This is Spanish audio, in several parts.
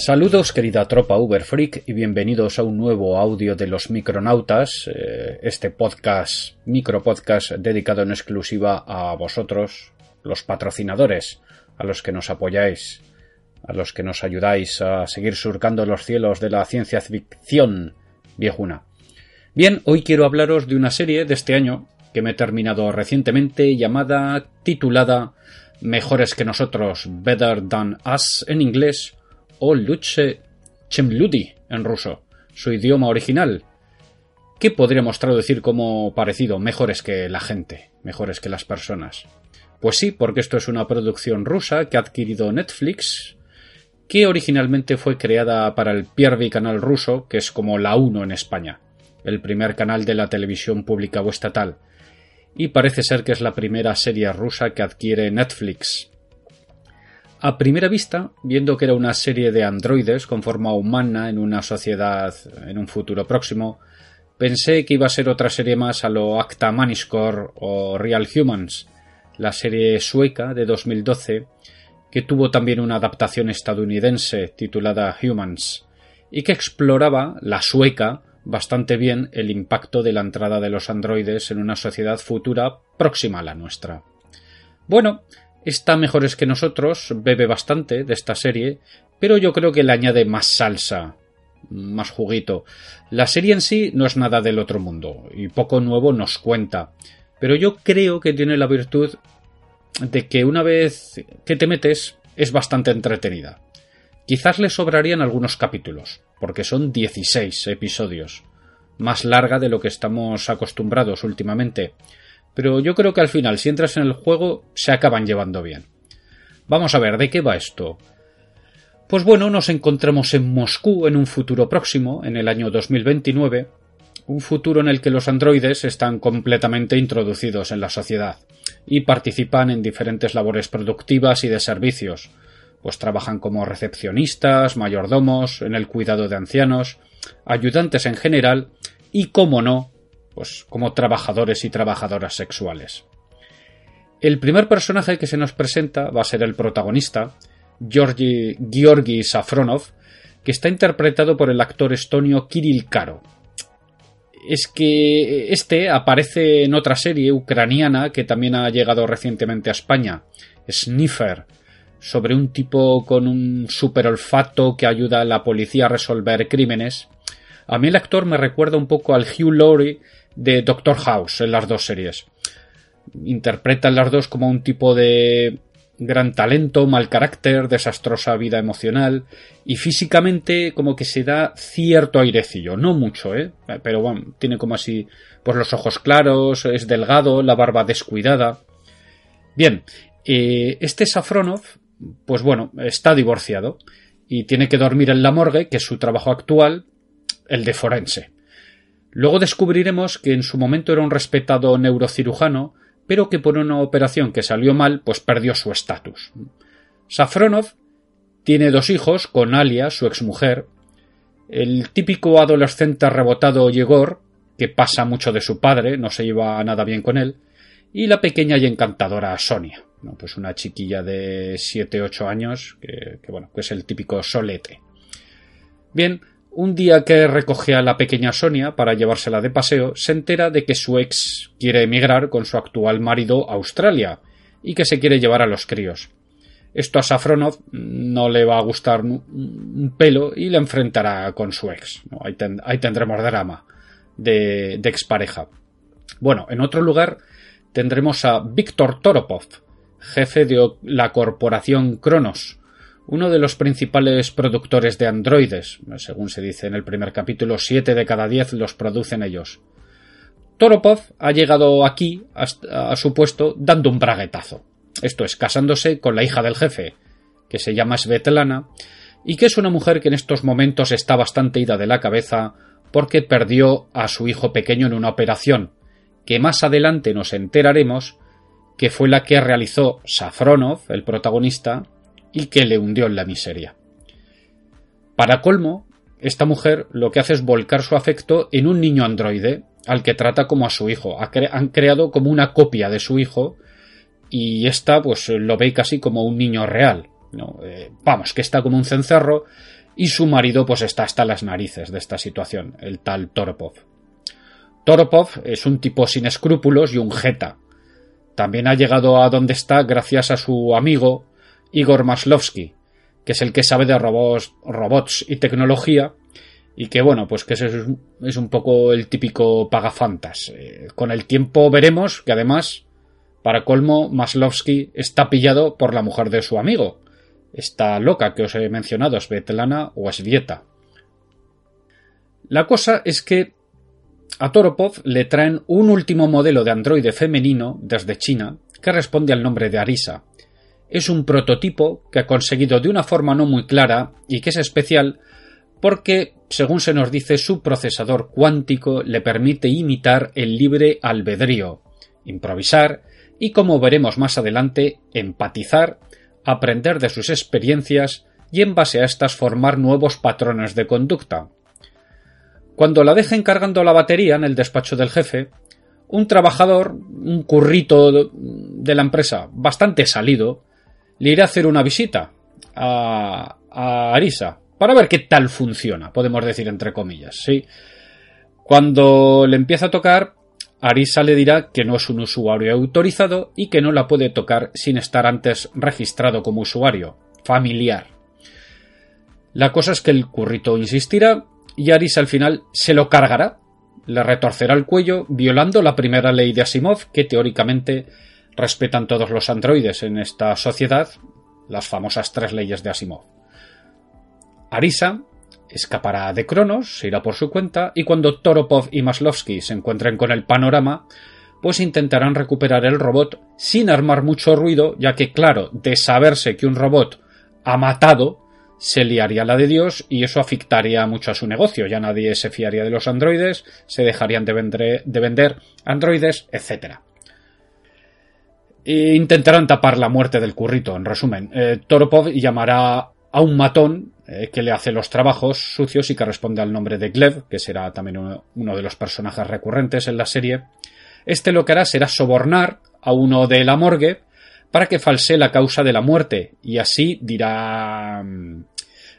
Saludos querida tropa Uberfreak y bienvenidos a un nuevo audio de los Micronautas, eh, este podcast, micro podcast dedicado en exclusiva a vosotros, los patrocinadores, a los que nos apoyáis, a los que nos ayudáis a seguir surcando los cielos de la ciencia ficción viejuna. Bien, hoy quiero hablaros de una serie de este año que me he terminado recientemente llamada, titulada Mejores que nosotros, Better Than Us en inglés, o Luche Chemludi en ruso, su idioma original. ¿Qué podríamos traducir como parecido? Mejores que la gente, mejores que las personas. Pues sí, porque esto es una producción rusa que ha adquirido Netflix, que originalmente fue creada para el Piervi canal ruso, que es como la 1 en España, el primer canal de la televisión pública o estatal, y parece ser que es la primera serie rusa que adquiere Netflix. A primera vista, viendo que era una serie de androides con forma humana en una sociedad en un futuro próximo, pensé que iba a ser otra serie más a lo Acta Maniscore o Real Humans, la serie sueca de 2012, que tuvo también una adaptación estadounidense titulada Humans, y que exploraba la sueca bastante bien el impacto de la entrada de los androides en una sociedad futura próxima a la nuestra. Bueno, está mejores que nosotros, bebe bastante de esta serie, pero yo creo que le añade más salsa, más juguito. La serie en sí no es nada del otro mundo, y poco nuevo nos cuenta, pero yo creo que tiene la virtud de que una vez que te metes es bastante entretenida. Quizás le sobrarían algunos capítulos, porque son 16 episodios, más larga de lo que estamos acostumbrados últimamente, pero yo creo que al final, si entras en el juego, se acaban llevando bien. Vamos a ver, ¿de qué va esto? Pues bueno, nos encontramos en Moscú en un futuro próximo, en el año 2029, un futuro en el que los androides están completamente introducidos en la sociedad y participan en diferentes labores productivas y de servicios, pues trabajan como recepcionistas, mayordomos, en el cuidado de ancianos, ayudantes en general y, como no, pues como trabajadores y trabajadoras sexuales. El primer personaje que se nos presenta va a ser el protagonista, Georgi, Georgi Safronov, que está interpretado por el actor estonio Kirill Karo. Es que este aparece en otra serie ucraniana que también ha llegado recientemente a España, Sniffer, sobre un tipo con un super olfato que ayuda a la policía a resolver crímenes. A mí el actor me recuerda un poco al Hugh Laurie de Doctor House en las dos series. Interpretan las dos como un tipo de gran talento, mal carácter, desastrosa vida emocional y físicamente como que se da cierto airecillo, no mucho, ¿eh? Pero bueno, tiene como así pues los ojos claros, es delgado, la barba descuidada. Bien, eh, este Safronov, pues bueno, está divorciado y tiene que dormir en la morgue, que es su trabajo actual, el de forense. Luego descubriremos que en su momento era un respetado neurocirujano, pero que por una operación que salió mal, pues perdió su estatus. Safronov tiene dos hijos con Alia, su exmujer, el típico adolescente rebotado Yegor, que pasa mucho de su padre, no se lleva nada bien con él, y la pequeña y encantadora Sonia, pues una chiquilla de 7-8 años, que, bueno, que es el típico solete. Bien, un día que recoge a la pequeña Sonia para llevársela de paseo, se entera de que su ex quiere emigrar con su actual marido a Australia y que se quiere llevar a los críos. Esto a Safronov no le va a gustar un pelo y le enfrentará con su ex. Ahí, tendremos drama de, de expareja. Bueno, en otro lugar tendremos a Víctor Toropov, jefe de la corporación Cronos, uno de los principales productores de androides, según se dice en el primer capítulo, siete de cada diez los producen ellos. Toropov ha llegado aquí a su puesto dando un braguetazo. Esto es, casándose con la hija del jefe, que se llama Svetlana, y que es una mujer que en estos momentos está bastante ida de la cabeza porque perdió a su hijo pequeño en una operación, que más adelante nos enteraremos que fue la que realizó Safronov, el protagonista, y que le hundió en la miseria. Para colmo, esta mujer lo que hace es volcar su afecto en un niño androide al que trata como a su hijo. Han creado como una copia de su hijo y esta pues lo ve casi como un niño real. ¿no? Eh, vamos, que está como un cencerro y su marido pues está hasta las narices de esta situación, el tal Toropov. Toropov es un tipo sin escrúpulos y un jeta. También ha llegado a donde está gracias a su amigo Igor Maslovsky, que es el que sabe de robots, y tecnología y que bueno, pues que es, un poco el típico pagafantas. Eh, con el tiempo veremos que además, para colmo, Maslovsky está pillado por la mujer de su amigo, esta loca que os he mencionado, Svetlana o Svieta. La cosa es que a Toropov le traen un último modelo de androide femenino desde China que responde al nombre de Arisa. Es un prototipo que ha conseguido de una forma no muy clara y que es especial porque, según se nos dice, su procesador cuántico le permite imitar el libre albedrío, improvisar y, como veremos más adelante, empatizar aprender de sus experiencias y en base a estas formar nuevos patrones de conducta. Cuando la dejen cargando la batería en el despacho del jefe, un trabajador, un currito de la empresa bastante salido, le irá a hacer una visita a, a Arisa para ver qué tal funciona, podemos decir entre comillas, ¿sí? Cuando le empieza a tocar, Arisa le dirá que no es un usuario autorizado y que no la puede tocar sin estar antes registrado como usuario familiar. La cosa es que el currito insistirá y Arisa al final se lo cargará, le retorcerá el cuello, violando la primera ley de Asimov que teóricamente respetan todos los androides en esta sociedad, las famosas tres leyes de Asimov. Arisa escapará de Cronos, se irá por su cuenta, y cuando Toropov y Maslovsky se encuentren con el panorama, pues intentarán recuperar el robot sin armar mucho ruido, ya que, claro, de saberse que un robot ha matado, se liaría la de Dios y eso afectaría mucho a su negocio. Ya nadie se fiaría de los androides, se dejarían de, vender, androides, etc. E intentarán tapar la muerte del currito, en resumen. Eh, Toropov llamará a un matón eh, que le hace los trabajos sucios y que responde al nombre de Glev, que será también uno, de los personajes recurrentes en la serie. Este lo que hará será sobornar a uno de la morgue para que falsee la causa de la muerte y así dirá...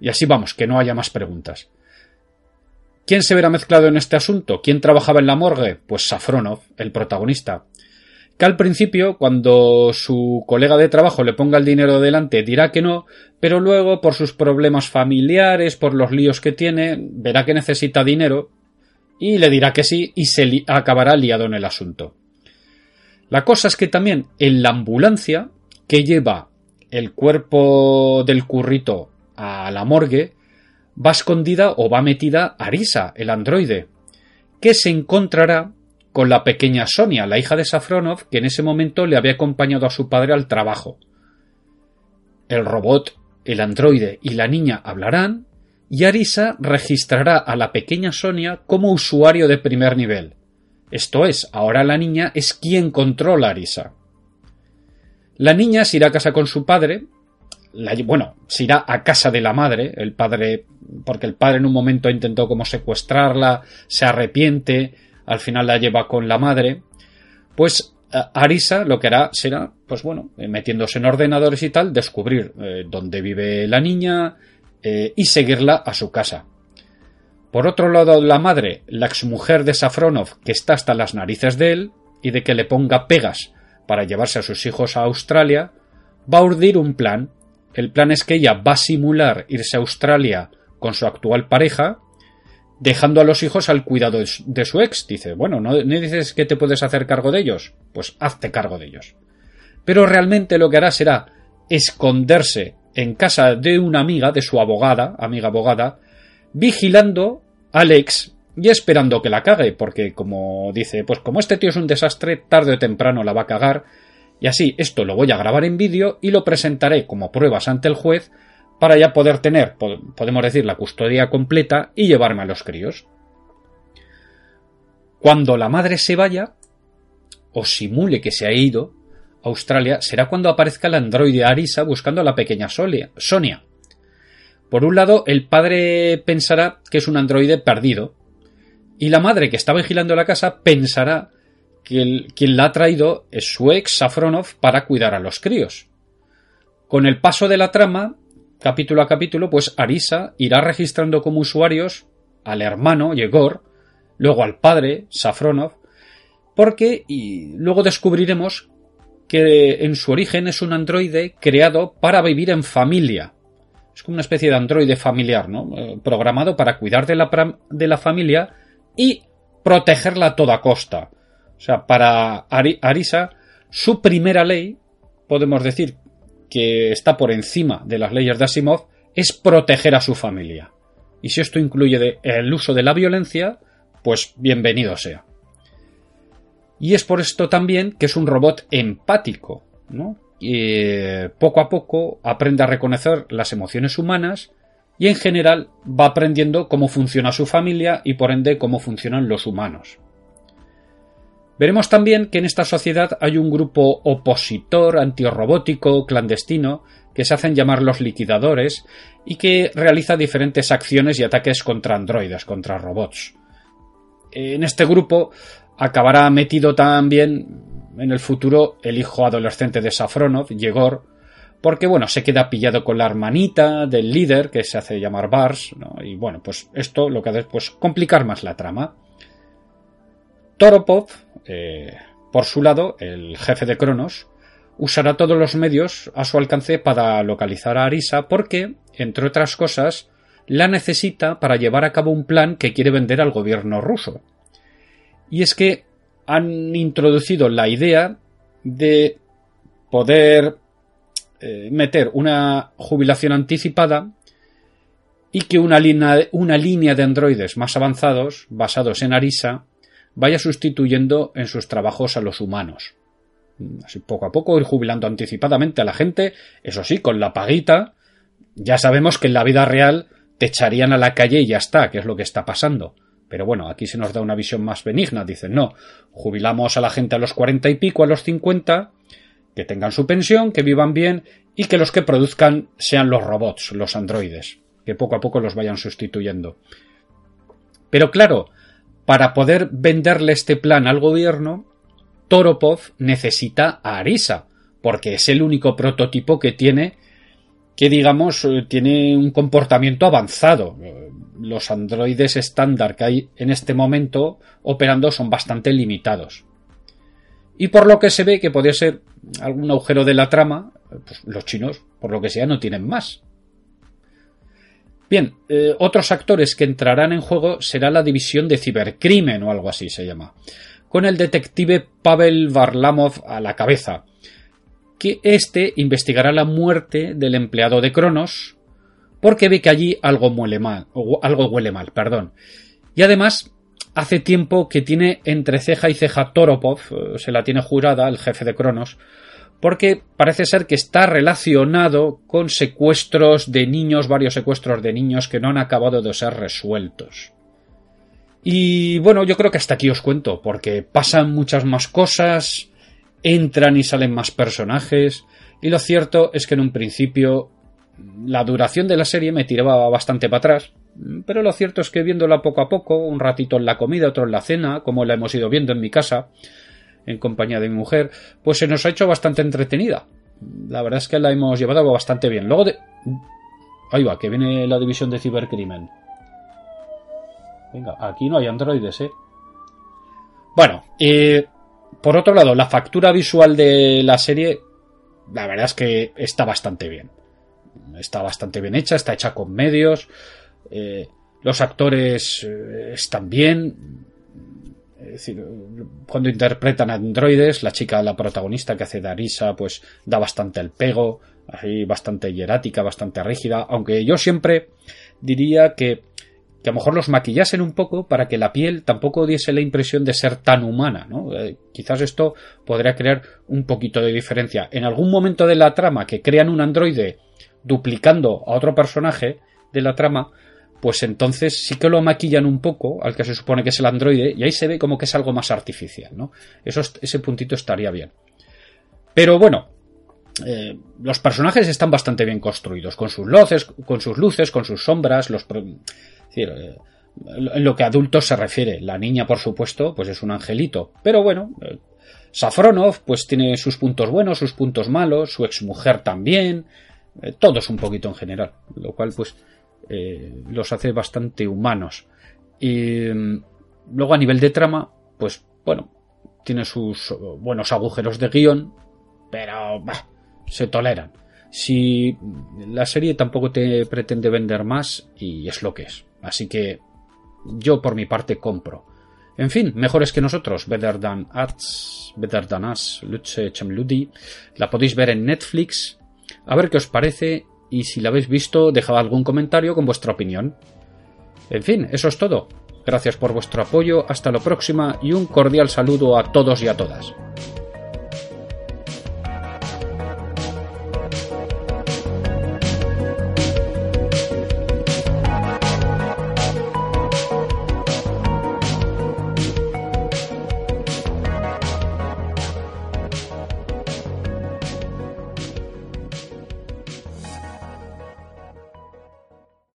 Y así vamos, que no haya más preguntas. ¿Quién se verá mezclado en este asunto? ¿Quién trabajaba en la morgue? Pues Safronov, el protagonista que al principio, cuando su colega de trabajo le ponga el dinero delante, dirá que no, pero luego, por sus problemas familiares, por los líos que tiene, verá que necesita dinero y le dirá que sí y se acabará liado en el asunto. La cosa es que también en la ambulancia que lleva el cuerpo del currito a la morgue, va escondida o va metida Arisa, el androide, que se encontrará con la pequeña Sonia, la hija de Safronov, que en ese momento le había acompañado a su padre al trabajo. El robot, el androide y la niña hablarán, y Arisa registrará a la pequeña Sonia como usuario de primer nivel. Esto es, ahora la niña es quien controla a Arisa. La niña se irá a casa con su padre, bueno, se irá a casa de la madre, el padre, porque el padre en un momento intentó como secuestrarla, se arrepiente, al final la lleva con la madre, pues Arisa lo que hará será, pues bueno, eh, metiéndose en ordenadores y tal, descubrir eh, dónde vive la niña eh, y seguirla a su casa. Por otro lado, la madre, la exmujer de Safronov, que está hasta las narices de él y de que le ponga pegas para llevarse a sus hijos a Australia, va a urdir un plan. El plan es que ella va a simular irse a Australia con su actual pareja dejando a los hijos al cuidado de su ex. Dice, bueno, ¿no, dices que te puedes hacer cargo de ellos? Pues hazte cargo de ellos. Pero realmente lo que hará será esconderse en casa de una amiga, de su abogada, amiga abogada, vigilando al ex y esperando que la cague, porque como dice, pues como este tío es un desastre, tarde o temprano la va a cagar, y así esto lo voy a grabar en vídeo y lo presentaré como pruebas ante el juez para ya poder tener, podemos decir, la custodia completa y llevarme a los críos. Cuando la madre se vaya, o simule que se ha ido a Australia, será cuando aparezca el androide Arisa buscando a la pequeña Sonia. Por un lado, el padre pensará que es un androide perdido, y la madre que está vigilando la casa pensará que quien la ha traído es su ex Safronov para cuidar a los críos. Con el paso de la trama, capítulo a capítulo, pues Arisa irá registrando como usuarios al hermano Yegor, luego al padre Safronov, porque y luego descubriremos que en su origen es un androide creado para vivir en familia. Es como una especie de androide familiar, ¿no? Eh, programado para cuidar de la, de la familia y protegerla a toda costa. O sea, para Arisa, su primera ley, podemos decir que está por encima de las leyes de Asimov, es proteger a su familia. Y si esto incluye el uso de la violencia, pues bienvenido sea. Y es por esto también que es un robot empático, ¿no? Y poco a poco aprende a reconocer las emociones humanas y en general va aprendiendo cómo funciona su familia y por ende cómo funcionan los humanos. Veremos también que en esta sociedad hay un grupo opositor, antirrobótico, clandestino, que se hacen llamar los liquidadores y que realiza diferentes acciones y ataques contra androides, contra robots. En este grupo acabará metido también en el futuro el hijo adolescente de Safronov, Yegor, porque bueno, se queda pillado con la hermanita del líder que se hace llamar Bars, y bueno, pues esto lo que hace es pues, complicar más la trama. Toropov, eh, por su lado, el jefe de Cronos, usará todos los medios a su alcance para localizar a Arisa porque, entre otras cosas, la necesita para llevar a cabo un plan que quiere vender al gobierno ruso. Y es que han introducido la idea de poder eh, meter una jubilación anticipada y que una una línea de androides más avanzados, basados en Arisa, vaya sustituyendo en sus trabajos a los humanos. Así poco a poco ir jubilando anticipadamente a la gente, eso sí, con la paguita. Ya sabemos que en la vida real te echarían a la calle y ya está, que es lo que está pasando. Pero bueno, aquí se nos da una visión más benigna. Dicen, no, jubilamos a la gente a los cuarenta y pico, a los cincuenta, que tengan su pensión, que vivan bien y que los que produzcan sean los robots, los androides, que poco a poco los vayan sustituyendo. Pero claro, para poder venderle este plan al gobierno, Toropov necesita a Arisa, porque es el único prototipo que tiene que digamos eh, tiene un comportamiento avanzado. Los androides estándar que hay en este momento operando son bastante limitados. Y por lo que se ve que podría ser algún agujero de la trama, pues los chinos, por lo que sea, no tienen más. Bien, eh, otros actores que entrarán en juego será la división de cibercrimen o algo así se llama, con el detective Pavel Varlamov a la cabeza, que éste investigará la muerte del empleado de Cronos porque ve que allí algo huele mal, o algo huele mal, perdón. Y además hace tiempo que tiene entre ceja y ceja Toropov, eh, se la tiene jurada el jefe de Cronos, porque parece ser que está relacionado con secuestros de niños, varios secuestros de niños que no han acabado de ser resueltos. Y bueno, yo creo que hasta aquí os cuento, porque pasan muchas más cosas, entran y salen más personajes, y lo cierto es que en un principio la duración de la serie me tiraba bastante para atrás, pero lo cierto es que viéndola poco a poco, un ratito en la comida, otro en la cena, como la hemos ido viendo en mi casa, en compañía de mi mujer, pues se nos ha hecho bastante entretenida. La verdad es que la hemos llevado bastante bien. Luego de... Ahí va, que viene la división de cibercrimen. Venga, aquí no hay androides, ¿eh? Bueno, por otro lado, la factura visual de la serie, la verdad es que está bastante bien. Está bastante bien hecha, está hecha con medios. Eh, los actores eh, están bien. Es decir, cuando interpretan androides, la chica, la protagonista que hace Darisa, pues da bastante el pego, ahí bastante hierática, bastante rígida, aunque yo siempre diría que que a lo mejor los maquillasen un poco para que la piel tampoco diese la impresión de ser tan humana, ¿no? Eh, quizás esto podría crear un poquito de diferencia. En algún momento de la trama que crean un androide duplicando a otro personaje de la trama, pues entonces sí que lo maquillan un poco al que se supone que es el androide y ahí se ve como que es algo más artificial, ¿no? Eso, ese puntito estaría bien. Pero bueno, eh, los personajes están bastante bien construidos, con sus luces, con sus luces, con sus sombras, los, eh, en lo que a adultos se refiere, la niña, por supuesto, pues es un angelito. Pero bueno, eh, Safronov, pues tiene sus puntos buenos, sus puntos malos, su exmujer también. todos un poquito en general, lo cual pues eh, los hace bastante humanos. Y mm, luego a nivel de trama, pues bueno, tiene sus buenos agujeros de guion, pero se toleran. Si la serie tampoco te pretende vender más y es lo que es. Así que yo por mi parte compro. En fin, mejores que nosotros, Better Than Us, Better Than Us, Luche Chamludi. La podéis ver en Netflix. A ver qué os parece y si la habéis visto, dejad algún comentario con vuestra opinión. En fin, eso es todo. Gracias por vuestro apoyo, hasta la próxima y un cordial saludo a todos y a todas.